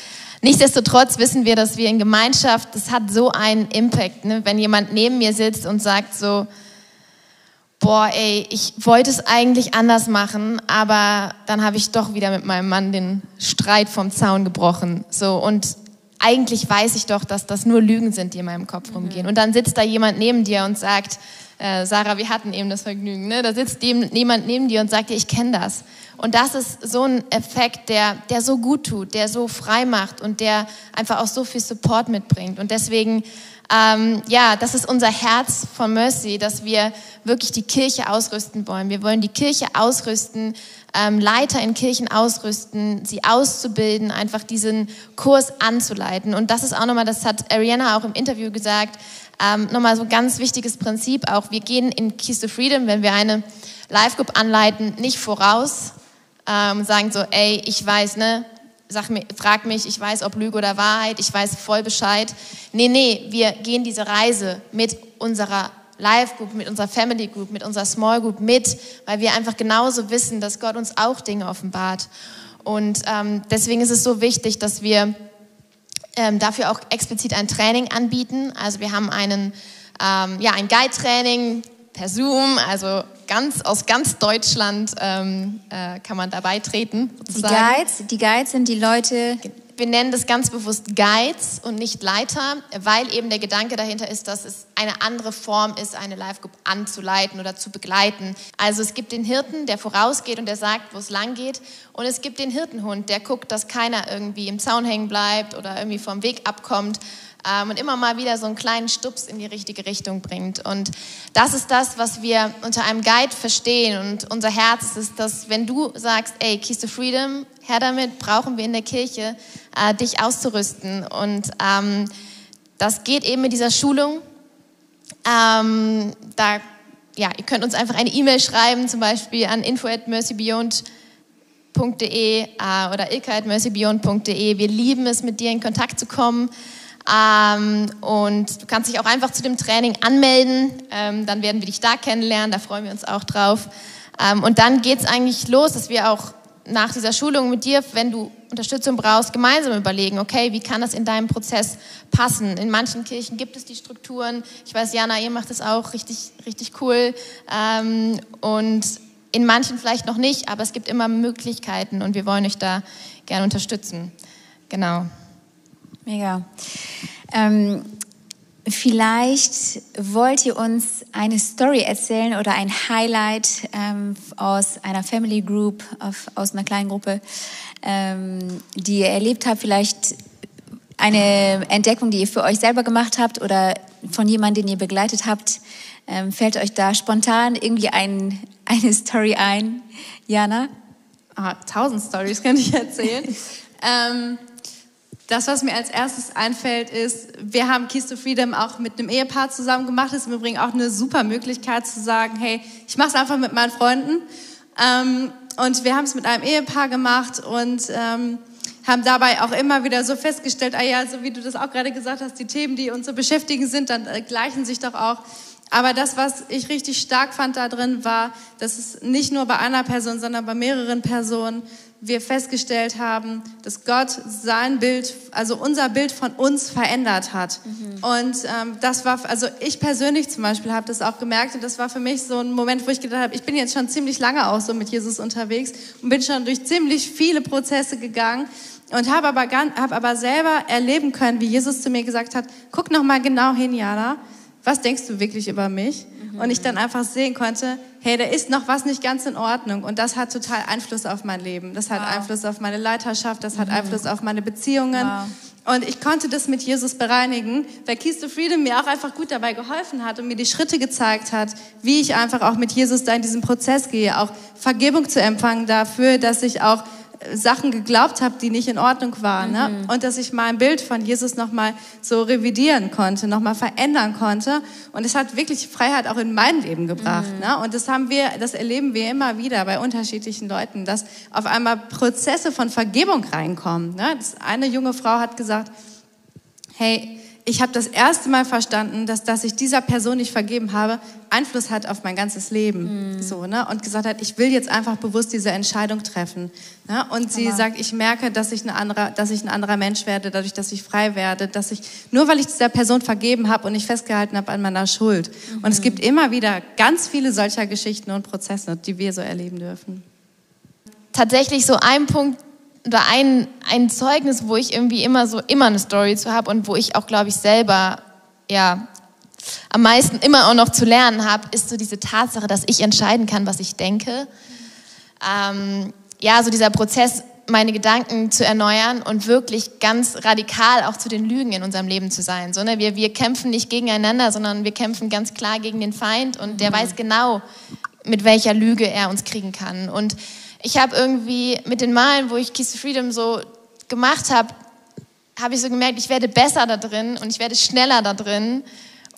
Nichtsdestotrotz wissen wir, dass wir in Gemeinschaft, das hat so einen Impact, ne? wenn jemand neben mir sitzt und sagt so, boah, ey, ich wollte es eigentlich anders machen, aber dann habe ich doch wieder mit meinem Mann den Streit vom Zaun gebrochen. So und eigentlich weiß ich doch, dass das nur Lügen sind, die in meinem Kopf rumgehen. Mhm. Und dann sitzt da jemand neben dir und sagt, äh, Sarah, wir hatten eben das Vergnügen, ne? da sitzt jemand neben dir und sagt dir, ich kenne das. Und das ist so ein Effekt, der, der so gut tut, der so frei macht und der einfach auch so viel Support mitbringt. Und deswegen, ähm, ja, das ist unser Herz von Mercy, dass wir wirklich die Kirche ausrüsten wollen. Wir wollen die Kirche ausrüsten, ähm, Leiter in Kirchen ausrüsten, sie auszubilden, einfach diesen Kurs anzuleiten. Und das ist auch nochmal, das hat Ariana auch im Interview gesagt, ähm, nochmal so ein ganz wichtiges Prinzip auch. Wir gehen in Keys to Freedom, wenn wir eine Live-Group anleiten, nicht voraus, ähm, sagen so, ey, ich weiß, ne, sag mir, frag mich, ich weiß, ob Lüge oder Wahrheit, ich weiß voll Bescheid. Nee, nee, wir gehen diese Reise mit unserer Live Group, mit unserer Family Group, mit unserer Small Group mit, weil wir einfach genauso wissen, dass Gott uns auch Dinge offenbart. Und ähm, deswegen ist es so wichtig, dass wir ähm, dafür auch explizit ein Training anbieten. Also wir haben einen, ähm, ja, ein Guide-Training per Zoom, also ganz aus ganz Deutschland ähm, äh, kann man dabei treten. Die Guides, die Guides sind die Leute. Wir nennen das ganz bewusst Guides und nicht Leiter, weil eben der Gedanke dahinter ist, dass es eine andere Form ist, eine Live-Group anzuleiten oder zu begleiten. Also es gibt den Hirten, der vorausgeht und der sagt, wo es lang geht. Und es gibt den Hirtenhund, der guckt, dass keiner irgendwie im Zaun hängen bleibt oder irgendwie vom Weg abkommt ähm, und immer mal wieder so einen kleinen Stups in die richtige Richtung bringt. Und das ist das, was wir unter einem Guide verstehen. Und unser Herz ist, dass wenn du sagst, ey, Keys to Freedom, Herr damit, brauchen wir in der Kirche, äh, dich auszurüsten. Und ähm, das geht eben mit dieser Schulung. Ähm, da ja, ihr könnt uns einfach eine E-Mail schreiben, zum Beispiel an info at mercybeyond.de äh, oder ilka at mercybeyond.de. Wir lieben es, mit dir in Kontakt zu kommen. Ähm, und du kannst dich auch einfach zu dem Training anmelden. Ähm, dann werden wir dich da kennenlernen, da freuen wir uns auch drauf. Ähm, und dann geht es eigentlich los, dass wir auch nach dieser Schulung mit dir, wenn du Unterstützung brauchst, gemeinsam überlegen, okay, wie kann das in deinem Prozess passen? In manchen Kirchen gibt es die Strukturen. Ich weiß, Jana, ihr macht das auch richtig, richtig cool. Ähm, und in manchen vielleicht noch nicht, aber es gibt immer Möglichkeiten und wir wollen euch da gerne unterstützen. Genau. Mega. Ähm, vielleicht wollt ihr uns eine Story erzählen oder ein Highlight ähm, aus einer Family Group, auf, aus einer kleinen Gruppe, ähm, die ihr erlebt habt. Vielleicht eine Entdeckung, die ihr für euch selber gemacht habt oder von jemandem, den ihr begleitet habt. Ähm, fällt euch da spontan irgendwie ein, eine Story ein? Jana? Ah, tausend Stories könnte ich erzählen. das, was mir als erstes einfällt, ist, wir haben Keys to Freedom auch mit einem Ehepaar zusammen gemacht. Das ist im Übrigen auch eine super Möglichkeit zu sagen, hey, ich mache es einfach mit meinen Freunden. Ähm, und wir haben es mit einem Ehepaar gemacht und ähm, haben dabei auch immer wieder so festgestellt, ah ja, so wie du das auch gerade gesagt hast, die Themen, die uns so beschäftigen sind, dann äh, gleichen sich doch auch. Aber das, was ich richtig stark fand da drin, war, dass es nicht nur bei einer Person, sondern bei mehreren Personen wir festgestellt haben, dass Gott sein Bild, also unser Bild von uns verändert hat. Mhm. Und ähm, das war, also ich persönlich zum Beispiel habe das auch gemerkt und das war für mich so ein Moment, wo ich gedacht habe, ich bin jetzt schon ziemlich lange auch so mit Jesus unterwegs und bin schon durch ziemlich viele Prozesse gegangen. und habe aber, hab aber selber erleben können, wie Jesus zu mir gesagt hat, guck noch mal genau hin, Jana, was denkst du wirklich über mich? Mhm. Und ich dann einfach sehen konnte, hey, da ist noch was nicht ganz in Ordnung. Und das hat total Einfluss auf mein Leben. Das hat wow. Einfluss auf meine Leiterschaft, das hat mhm. Einfluss auf meine Beziehungen. Wow. Und ich konnte das mit Jesus bereinigen, weil Keys to Freedom mir auch einfach gut dabei geholfen hat und mir die Schritte gezeigt hat, wie ich einfach auch mit Jesus da in diesen Prozess gehe, auch Vergebung zu empfangen dafür, dass ich auch Sachen geglaubt habe, die nicht in Ordnung waren. Ne? Mhm. Ne? Und dass ich mein Bild von Jesus nochmal so revidieren konnte, nochmal verändern konnte. Und es hat wirklich Freiheit auch in mein Leben gebracht. Mhm. Ne? Und das haben wir, das erleben wir immer wieder bei unterschiedlichen Leuten, dass auf einmal Prozesse von Vergebung reinkommen. Ne? Das eine junge Frau hat gesagt, hey, ich habe das erste Mal verstanden, dass, dass ich dieser Person nicht vergeben habe, Einfluss hat auf mein ganzes Leben. Mhm. So, ne? Und gesagt hat, ich will jetzt einfach bewusst diese Entscheidung treffen. Ne? Und sie Aber sagt, ich merke, dass ich, ein anderer, dass ich ein anderer Mensch werde, dadurch, dass ich frei werde, dass ich, nur weil ich dieser Person vergeben habe und nicht festgehalten habe an meiner Schuld. Mhm. Und es gibt immer wieder ganz viele solcher Geschichten und Prozesse, die wir so erleben dürfen. Tatsächlich so ein Punkt, oder ein, ein Zeugnis, wo ich irgendwie immer so immer eine Story zu habe und wo ich auch, glaube ich, selber ja am meisten immer auch noch zu lernen habe, ist so diese Tatsache, dass ich entscheiden kann, was ich denke. Ähm, ja, so dieser Prozess, meine Gedanken zu erneuern und wirklich ganz radikal auch zu den Lügen in unserem Leben zu sein. So, ne? wir, wir kämpfen nicht gegeneinander, sondern wir kämpfen ganz klar gegen den Feind und der mhm. weiß genau, mit welcher Lüge er uns kriegen kann. Und ich habe irgendwie mit den Malen, wo ich Keys to Freedom so gemacht habe, habe ich so gemerkt, ich werde besser da drin und ich werde schneller da drin.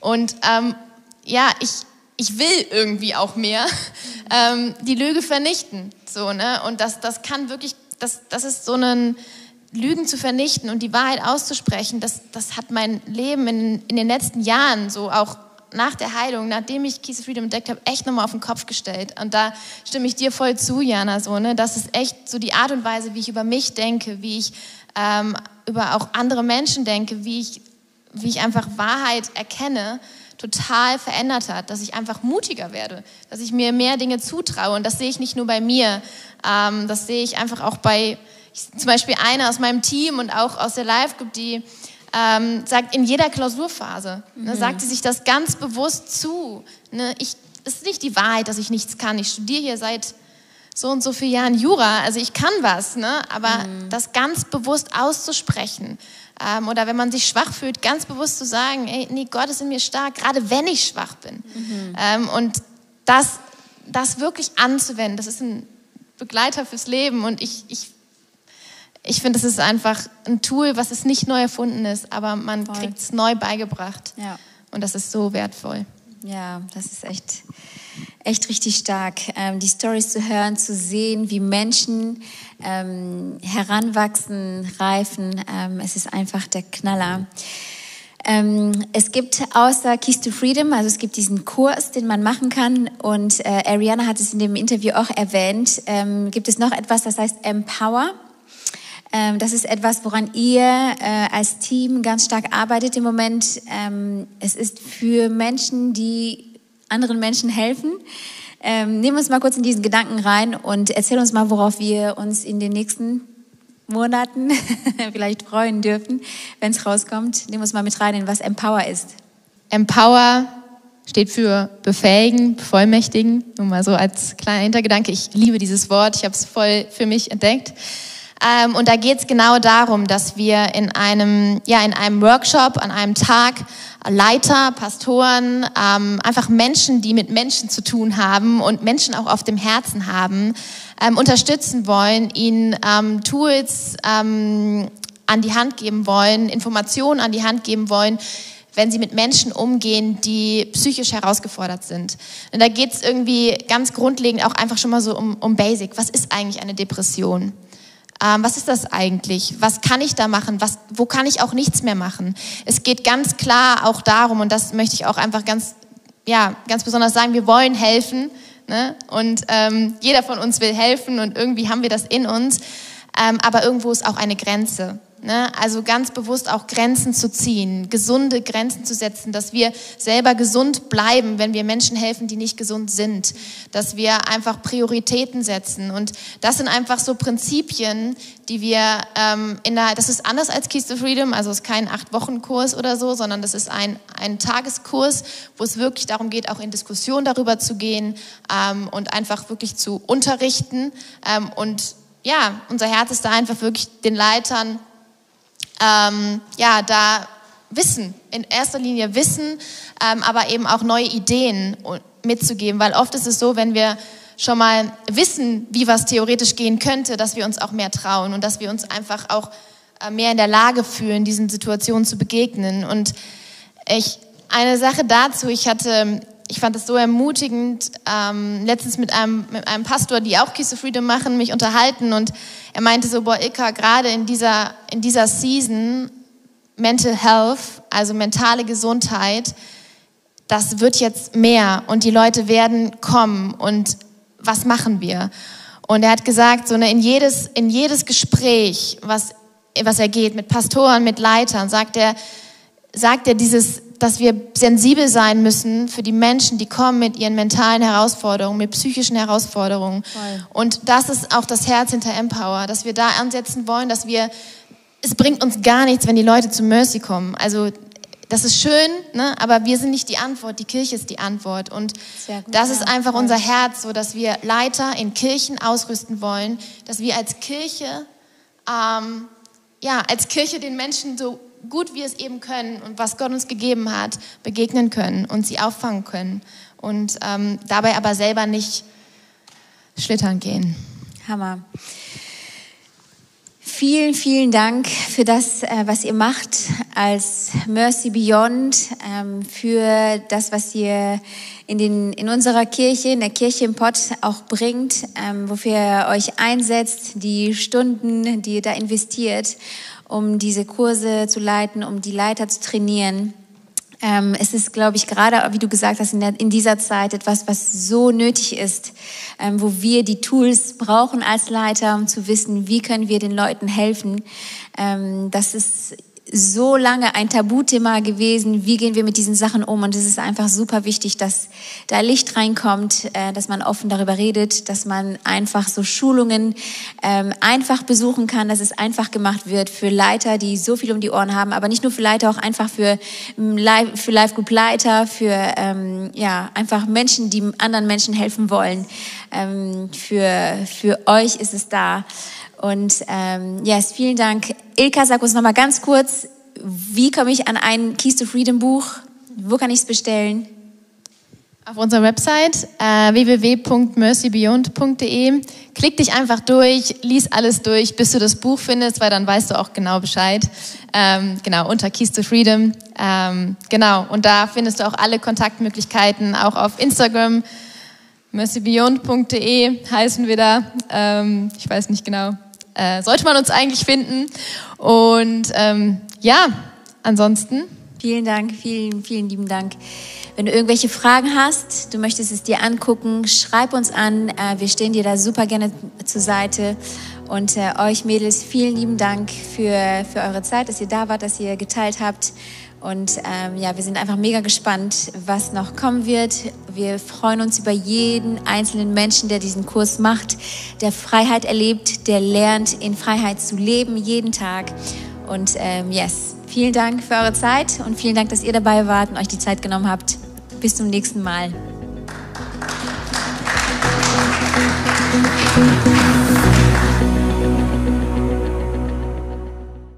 Und ähm, ja, ich, ich will irgendwie auch mehr ähm, die Lüge vernichten. So, ne? Und das, das kann wirklich, das, das ist so ein Lügen zu vernichten und die Wahrheit auszusprechen, das, das hat mein Leben in, in den letzten Jahren so auch nach der Heilung, nachdem ich of Freedom entdeckt habe, echt nochmal auf den Kopf gestellt. Und da stimme ich dir voll zu, Jana, so, ne? Das ist echt so die Art und Weise, wie ich über mich denke, wie ich ähm, über auch andere Menschen denke, wie ich, wie ich einfach Wahrheit erkenne, total verändert hat, dass ich einfach mutiger werde, dass ich mir mehr Dinge zutraue. Und das sehe ich nicht nur bei mir, ähm, das sehe ich einfach auch bei ich, zum Beispiel einer aus meinem Team und auch aus der Live-Group, die ähm, sagt in jeder Klausurphase, ne, mhm. sagt sie sich das ganz bewusst zu. Ne, ich, es ist nicht die Wahrheit, dass ich nichts kann. Ich studiere hier seit so und so vielen Jahren Jura, also ich kann was, ne? aber mhm. das ganz bewusst auszusprechen. Ähm, oder wenn man sich schwach fühlt, ganz bewusst zu sagen, ey, nee, Gott ist in mir stark, gerade wenn ich schwach bin. Mhm. Ähm, und das, das wirklich anzuwenden, das ist ein Begleiter fürs Leben und ich, ich ich finde, es ist einfach ein Tool, was es nicht neu erfunden ist, aber man kriegt es neu beigebracht. Ja. Und das ist so wertvoll. Ja, das ist echt, echt richtig stark. Ähm, die Stories zu hören, zu sehen, wie Menschen ähm, heranwachsen, reifen. Ähm, es ist einfach der Knaller. Ähm, es gibt außer Keys to Freedom, also es gibt diesen Kurs, den man machen kann und äh, Ariana hat es in dem Interview auch erwähnt, ähm, gibt es noch etwas, das heißt Empower. Ähm, das ist etwas, woran ihr äh, als Team ganz stark arbeitet im Moment. Ähm, es ist für Menschen, die anderen Menschen helfen. Ähm, nehmen wir uns mal kurz in diesen Gedanken rein und erzähl uns mal, worauf wir uns in den nächsten Monaten vielleicht freuen dürfen, wenn es rauskommt. Nehmen wir uns mal mit rein, in was Empower ist. Empower steht für befähigen, bevollmächtigen. Nur mal so als kleiner Hintergedanke. Ich liebe dieses Wort. Ich habe es voll für mich entdeckt. Ähm, und da geht es genau darum, dass wir in einem, ja, in einem Workshop, an einem Tag Leiter, Pastoren, ähm, einfach Menschen, die mit Menschen zu tun haben und Menschen auch auf dem Herzen haben, ähm, unterstützen wollen, ihnen ähm, Tools ähm, an die Hand geben wollen, Informationen an die Hand geben wollen, wenn sie mit Menschen umgehen, die psychisch herausgefordert sind. Und da geht es irgendwie ganz grundlegend auch einfach schon mal so um, um Basic. Was ist eigentlich eine Depression? Ähm, was ist das eigentlich? Was kann ich da machen? Was, wo kann ich auch nichts mehr machen? Es geht ganz klar auch darum, und das möchte ich auch einfach ganz, ja, ganz besonders sagen, wir wollen helfen. Ne? Und ähm, jeder von uns will helfen und irgendwie haben wir das in uns. Ähm, aber irgendwo ist auch eine Grenze. Ne? Also ganz bewusst auch Grenzen zu ziehen, gesunde Grenzen zu setzen, dass wir selber gesund bleiben, wenn wir Menschen helfen, die nicht gesund sind, dass wir einfach Prioritäten setzen. Und das sind einfach so Prinzipien, die wir ähm, in der, das ist anders als Keys to Freedom, also es ist kein Acht-Wochen-Kurs oder so, sondern das ist ein, ein Tageskurs, wo es wirklich darum geht, auch in Diskussion darüber zu gehen ähm, und einfach wirklich zu unterrichten. Ähm, und ja, unser Herz ist da einfach wirklich den Leitern ähm, ja, da Wissen, in erster Linie Wissen, ähm, aber eben auch neue Ideen mitzugeben, weil oft ist es so, wenn wir schon mal wissen, wie was theoretisch gehen könnte, dass wir uns auch mehr trauen und dass wir uns einfach auch äh, mehr in der Lage fühlen, diesen Situationen zu begegnen. Und ich, eine Sache dazu, ich hatte, ich fand es so ermutigend, ähm, letztens mit einem, mit einem Pastor, die auch Kiss of Freedom machen, mich unterhalten und er meinte so, boah, Ilka, gerade in dieser, in dieser Season, Mental Health, also mentale Gesundheit, das wird jetzt mehr und die Leute werden kommen und was machen wir? Und er hat gesagt, so ne, in jedes, in jedes Gespräch, was, was er geht, mit Pastoren, mit Leitern, sagt er, sagt er dieses, dass wir sensibel sein müssen für die Menschen, die kommen mit ihren mentalen Herausforderungen, mit psychischen Herausforderungen. Voll. Und das ist auch das Herz hinter Empower, dass wir da ansetzen wollen, dass wir, es bringt uns gar nichts, wenn die Leute zu Mercy kommen. Also das ist schön, ne? aber wir sind nicht die Antwort, die Kirche ist die Antwort. Und das ist einfach unser Herz, so dass wir Leiter in Kirchen ausrüsten wollen, dass wir als Kirche, ähm, ja, als Kirche den Menschen so gut wir es eben können und was Gott uns gegeben hat, begegnen können und sie auffangen können und ähm, dabei aber selber nicht schlittern gehen. Hammer. Vielen, vielen Dank für das, äh, was ihr macht als Mercy Beyond, ähm, für das, was ihr in, den, in unserer Kirche, in der Kirche im Pott auch bringt, ähm, wofür ihr euch einsetzt, die Stunden, die ihr da investiert um diese Kurse zu leiten, um die Leiter zu trainieren. Ähm, es ist, glaube ich, gerade, wie du gesagt hast, in, der, in, dieser Zeit etwas, was so nötig ist, ähm, wo wir die Tools brauchen als Leiter, um zu wissen, wie können wir den Leuten helfen. Ähm, das ist so lange ein Tabuthema gewesen. Wie gehen wir mit diesen Sachen um? Und es ist einfach super wichtig, dass da Licht reinkommt, äh, dass man offen darüber redet, dass man einfach so Schulungen ähm, einfach besuchen kann, dass es einfach gemacht wird für Leiter, die so viel um die Ohren haben, aber nicht nur für Leiter, auch einfach für ähm, für Live Group Leiter, für ähm, ja einfach Menschen, die anderen Menschen helfen wollen. Für für euch ist es da. Und ähm, yes, vielen Dank. Ilka, sag uns nochmal ganz kurz, wie komme ich an ein Keys to Freedom Buch? Wo kann ich es bestellen? Auf unserer Website äh, www.mercybeyond.de. Klick dich einfach durch, lies alles durch, bis du das Buch findest, weil dann weißt du auch genau Bescheid. Ähm, genau, unter Keys to Freedom. Ähm, genau, und da findest du auch alle Kontaktmöglichkeiten, auch auf Instagram. mercybeyond.de heißen wir da. Ähm, ich weiß nicht genau, äh, sollte man uns eigentlich finden. Und ähm, ja, ansonsten. Vielen Dank, vielen, vielen lieben Dank. Wenn du irgendwelche Fragen hast, du möchtest es dir angucken, schreib uns an. Äh, wir stehen dir da super gerne zur Seite. Und äh, euch Mädels, vielen lieben Dank für, für eure Zeit, dass ihr da wart, dass ihr geteilt habt. Und ähm, ja, wir sind einfach mega gespannt, was noch kommen wird. Wir freuen uns über jeden einzelnen Menschen, der diesen Kurs macht, der Freiheit erlebt, der lernt, in Freiheit zu leben, jeden Tag. Und ähm, yes, vielen Dank für eure Zeit und vielen Dank, dass ihr dabei wart und euch die Zeit genommen habt. Bis zum nächsten Mal.